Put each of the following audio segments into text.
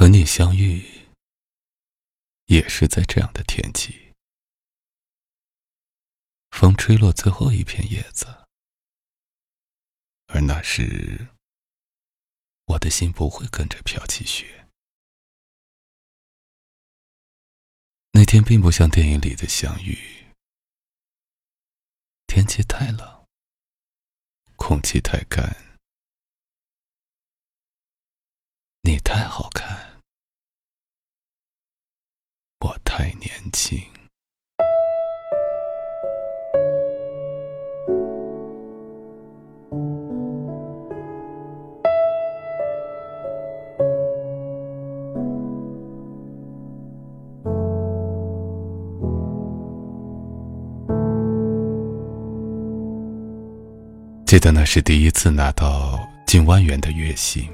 和你相遇，也是在这样的天气。风吹落最后一片叶子，而那时，我的心不会跟着飘起雪。那天并不像电影里的相遇，天气太冷，空气太干，你太好看，我太年轻。记得那是第一次拿到近万元的月薪。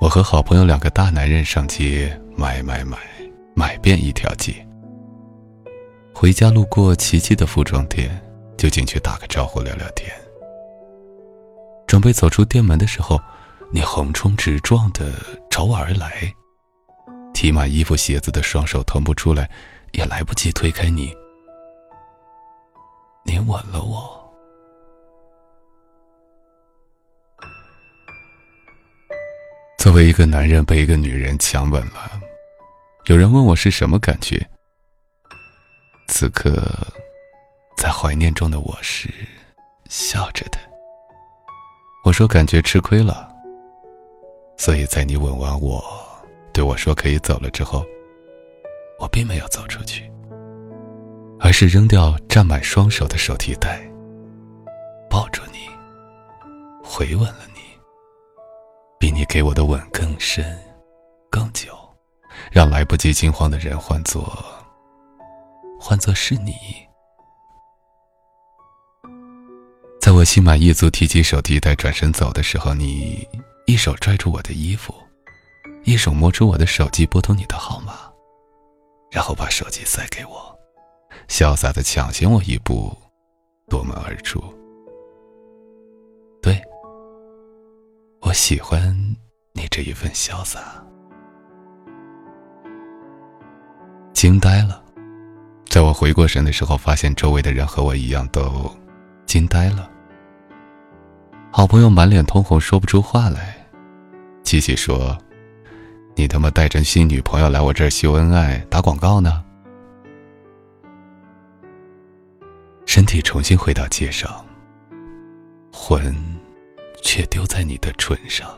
我和好朋友两个大男人上街买买买，买遍一条街。回家路过琪琪的服装店，就进去打个招呼聊聊天。准备走出店门的时候，你横冲直撞的朝我而来，提满衣服鞋子的双手腾不出来，也来不及推开你。你吻了我。作为一个男人被一个女人强吻了，有人问我是什么感觉。此刻，在怀念中的我是笑着的。我说感觉吃亏了，所以在你吻完我，对我说可以走了之后，我并没有走出去，而是扔掉占满双手的手提袋，抱住你，回吻了你。比你给我的吻更深、更久，让来不及惊慌的人换作，换作是你。在我心满意足提起手提袋转身走的时候，你一手拽住我的衣服，一手摸出我的手机拨通你的号码，然后把手机塞给我，潇洒的抢先我一步夺门而出。对。我喜欢你这一份潇洒，惊呆了。在我回过神的时候，发现周围的人和我一样都惊呆了。好朋友满脸通红，说不出话来。琪琪说：“你他妈带着新女朋友来我这儿秀恩爱、打广告呢？”身体重新回到街上，魂。却丢在你的唇上。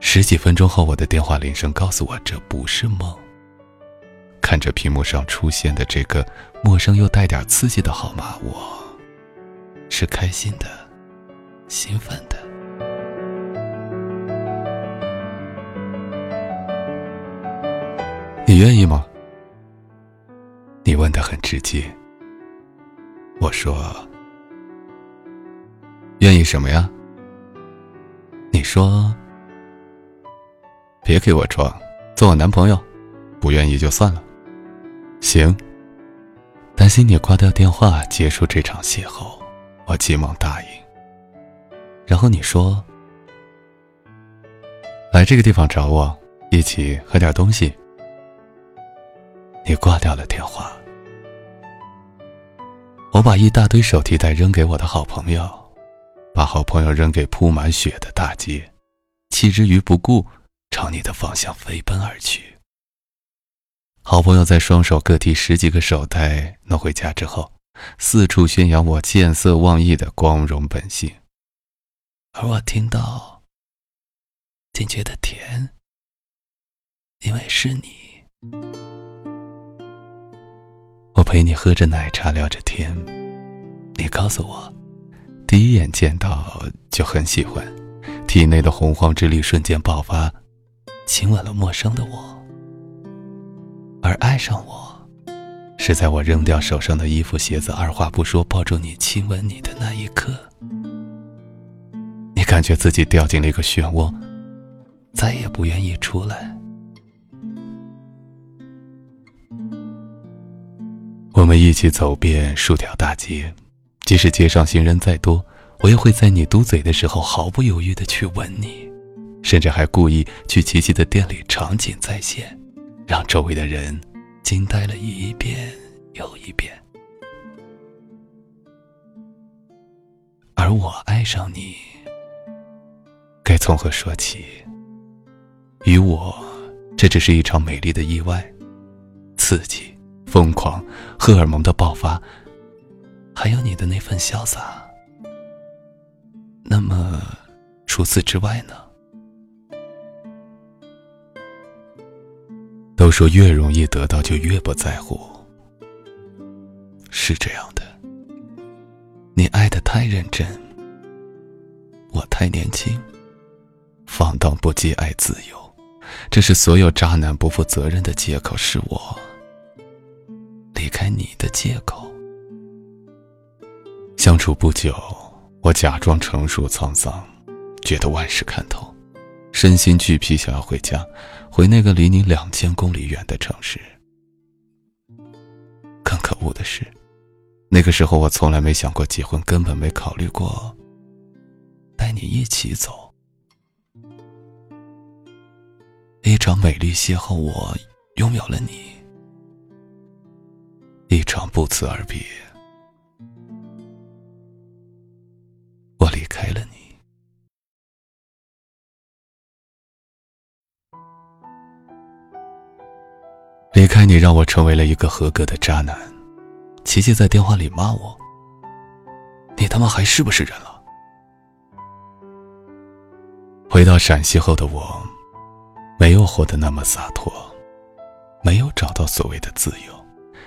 十几分钟后，我的电话铃声告诉我这不是梦。看着屏幕上出现的这个陌生又带点刺激的号码，我是开心的，兴奋的。你愿意吗？你问的很直接。我说。愿意什么呀？你说，别给我装，做我男朋友，不愿意就算了。行。担心你挂掉电话结束这场邂逅，我急忙答应。然后你说，来这个地方找我，一起喝点东西。你挂掉了电话，我把一大堆手提袋扔给我的好朋友。把好朋友扔给铺满雪的大街，弃之于不顾，朝你的方向飞奔而去。好朋友在双手各提十几个手袋弄回家之后，四处宣扬我见色忘义的光荣本性，而我听到，竟觉得甜，因为是你。我陪你喝着奶茶聊着天，你告诉我。第一眼见到就很喜欢，体内的洪荒之力瞬间爆发，亲吻了陌生的我。而爱上我，是在我扔掉手上的衣服鞋子，二话不说抱住你亲吻你的那一刻。你感觉自己掉进了一个漩涡，再也不愿意出来。我们一起走遍数条大街。即使街上行人再多，我也会在你嘟嘴的时候毫不犹豫的去吻你，甚至还故意去琪琪的店里场景再现，让周围的人惊呆了一遍又一遍。而我爱上你，该从何说起？与我，这只是一场美丽的意外，刺激、疯狂、荷尔蒙的爆发，还有你的那份潇洒。那么，除此之外呢？都说越容易得到就越不在乎，是这样的。你爱的太认真，我太年轻，放荡不羁爱自由，这是所有渣男不负责任的借口，是我离开你的借口。相处不久，我假装成熟沧桑，觉得万事看透，身心俱疲，想要回家，回那个离你两千公里远的城市。更可恶的是。那个时候，我从来没想过结婚，根本没考虑过带你一起走。一场美丽邂逅，我拥有了你；一场不辞而别，离开你，让我成为了一个合格的渣男。琪琪在电话里骂我：“你他妈还是不是人了？”回到陕西后的我，没有活得那么洒脱，没有找到所谓的自由，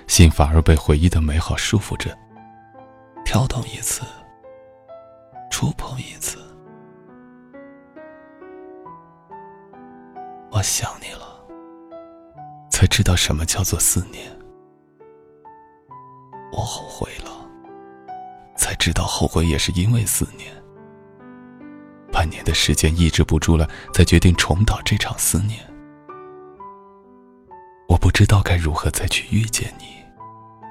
心反而被回忆的美好束缚着。跳动一次，触碰一次，我想你了，才知道什么叫做思念。我后悔了，才知道后悔也是因为思念。半年的时间抑制不住了，才决定重蹈这场思念。我不知道该如何再去遇见你，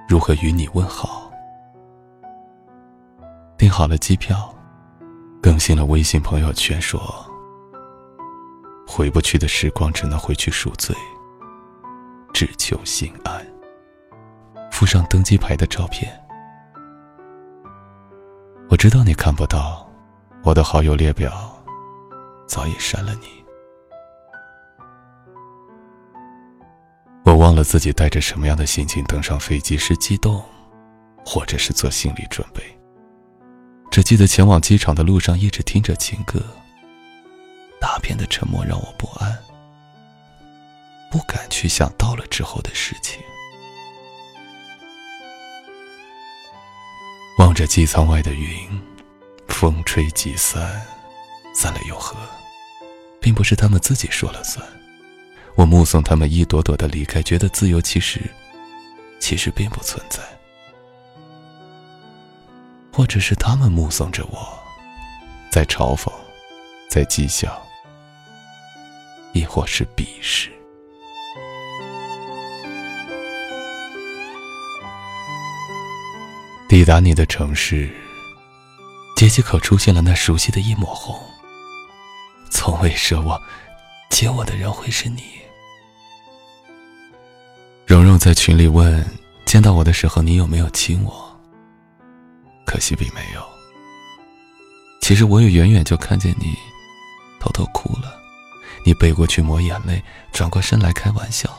如何与你问好。订好了机票，更新了微信朋友圈，说回不去的时光只能回去赎罪，只求心安。附上登机牌的照片。我知道你看不到，我的好友列表早已删了你。我忘了自己带着什么样的心情登上飞机，是激动，或者是做心理准备。只记得前往机场的路上一直听着情歌，大片的沉默让我不安，不敢去想到了之后的事情。望着机舱外的云，风吹即散，散了又合，并不是他们自己说了算。我目送他们一朵朵的离开，觉得自由其实，其实并不存在。或者是他们目送着我，在嘲讽，在讥笑，亦或是鄙视。抵达你的城市，街机口出现了那熟悉的一抹红。从未奢望接我的人会是你。蓉蓉在群里问：见到我的时候，你有没有亲我？可惜并没有。其实我也远远就看见你偷偷哭了，你背过去抹眼泪，转过身来开玩笑，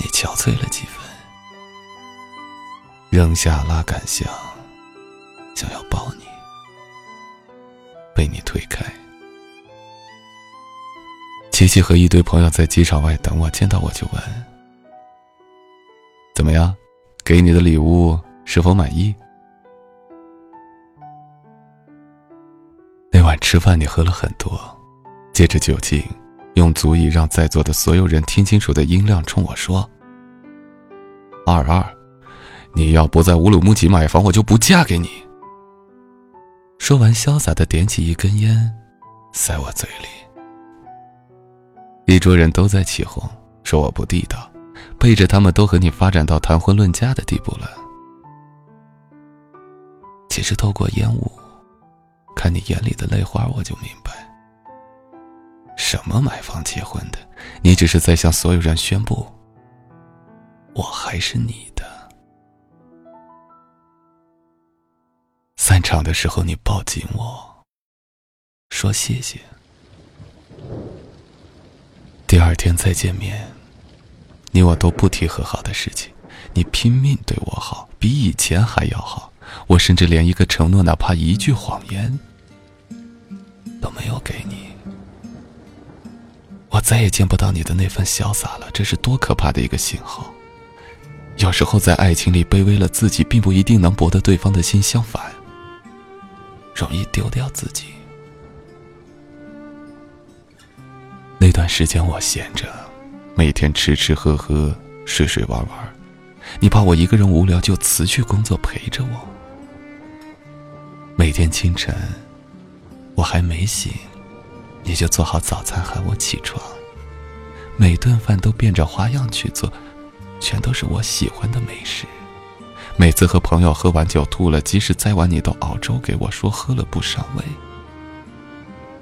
你憔悴了几分。扔下拉杆箱，想要抱你，被你推开。琪琪和一堆朋友在机场外等我，见到我就问：“怎么样？给你的礼物是否满意？”那晚吃饭你喝了很多，借着酒劲，用足以让在座的所有人听清楚的音量冲我说：“二二。”你要不在乌鲁木齐买房，我就不嫁给你。说完，潇洒的点起一根烟，塞我嘴里。一桌人都在起哄，说我不地道，背着他们都和你发展到谈婚论嫁的地步了。其实透过烟雾，看你眼里的泪花，我就明白，什么买房结婚的，你只是在向所有人宣布，我还是你场的时候，你抱紧我，说谢谢。第二天再见面，你我都不提和好的事情，你拼命对我好，比以前还要好。我甚至连一个承诺，哪怕一句谎言，都没有给你。我再也见不到你的那份潇洒了，这是多可怕的一个信号！有时候在爱情里卑微了自己，并不一定能博得对方的心，相反，容易丢掉自己。那段时间我闲着，每天吃吃喝喝，睡睡玩玩，你怕我一个人无聊，就辞去工作陪着我。每天清晨，我还没醒，你就做好早餐喊我起床。每顿饭都变着花样去做，全都是我喜欢的美食。每次和朋友喝完酒吐了，即使再晚，你都熬粥给我，说喝了不伤胃。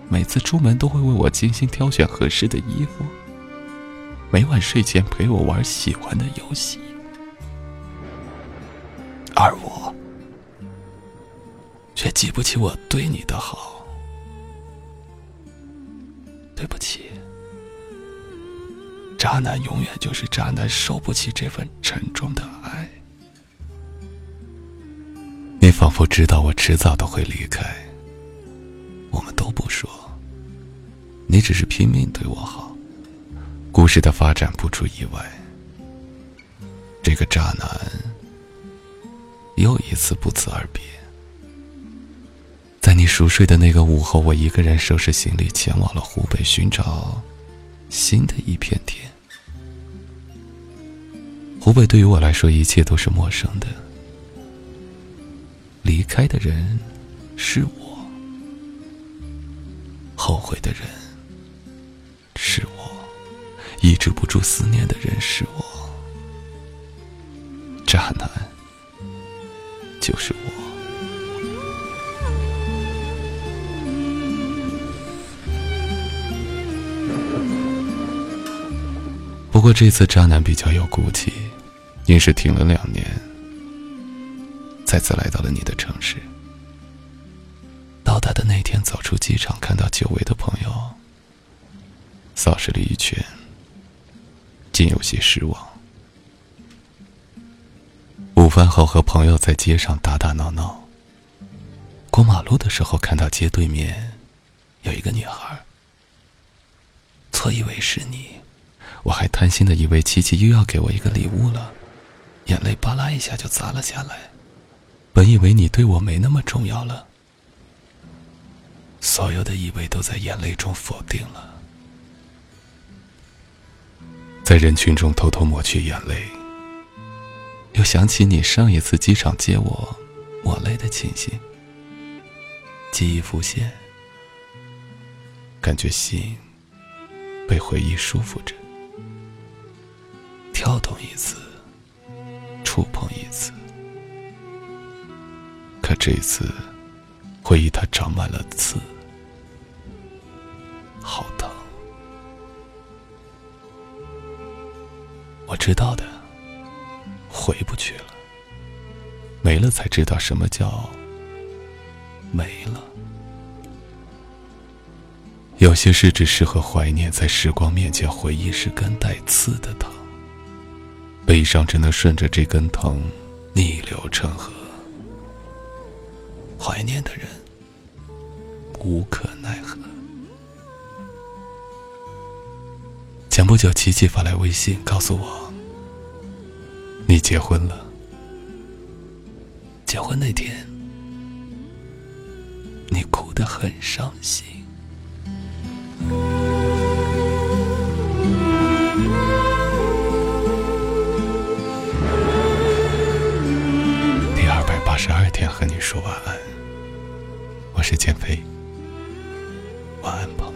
每次出门都会为我精心挑选合适的衣服。每晚睡前陪我玩喜欢的游戏，而我。却记不起我对你的好，对不起，渣男永远就是渣男，受不起这份沉重的爱。仿佛知道我迟早都会离开，我们都不说，你只是拼命对我好。故事的发展不出意外，这个渣男又一次不辞而别。在你熟睡的那个午后，我一个人收拾行李，前往了湖北，寻找新的一片天。湖北对于我来说，一切都是陌生的。离开的人是我，后悔的人是我，抑制不住思念的人是我，渣男就是我。不过这次渣男比较有骨气，硬是停了两年，再次来到了你的城市。到达的那天，走出机场，看到久违的朋友，扫视了一圈，竟有些失望。午饭后和朋友在街上打打闹闹。过马路的时候，看到街对面有一个女孩，错以为是你。我还贪心的以为琪琪又要给我一个礼物了，眼泪巴拉一下就砸了下来。本以为你对我没那么重要了，所有的以为都在眼泪中否定了。在人群中偷偷抹去眼泪，又想起你上一次机场接我抹泪的情形，记忆浮现，感觉心被回忆束缚着。跳动一次，触碰一次，可这次回忆它长满了刺，好疼。我知道的，回不去了。没了才知道什么叫没了。有些事只适合怀念，在时光面前，回忆是根带刺的疼。悲伤只能顺着这根藤逆流成河，怀念的人无可奈何。前不久，琪琪发来微信告诉我，你结婚了。结婚那天，你哭得很伤心。第二百八十二天和你说晚安，我是减肥，晚安，宝。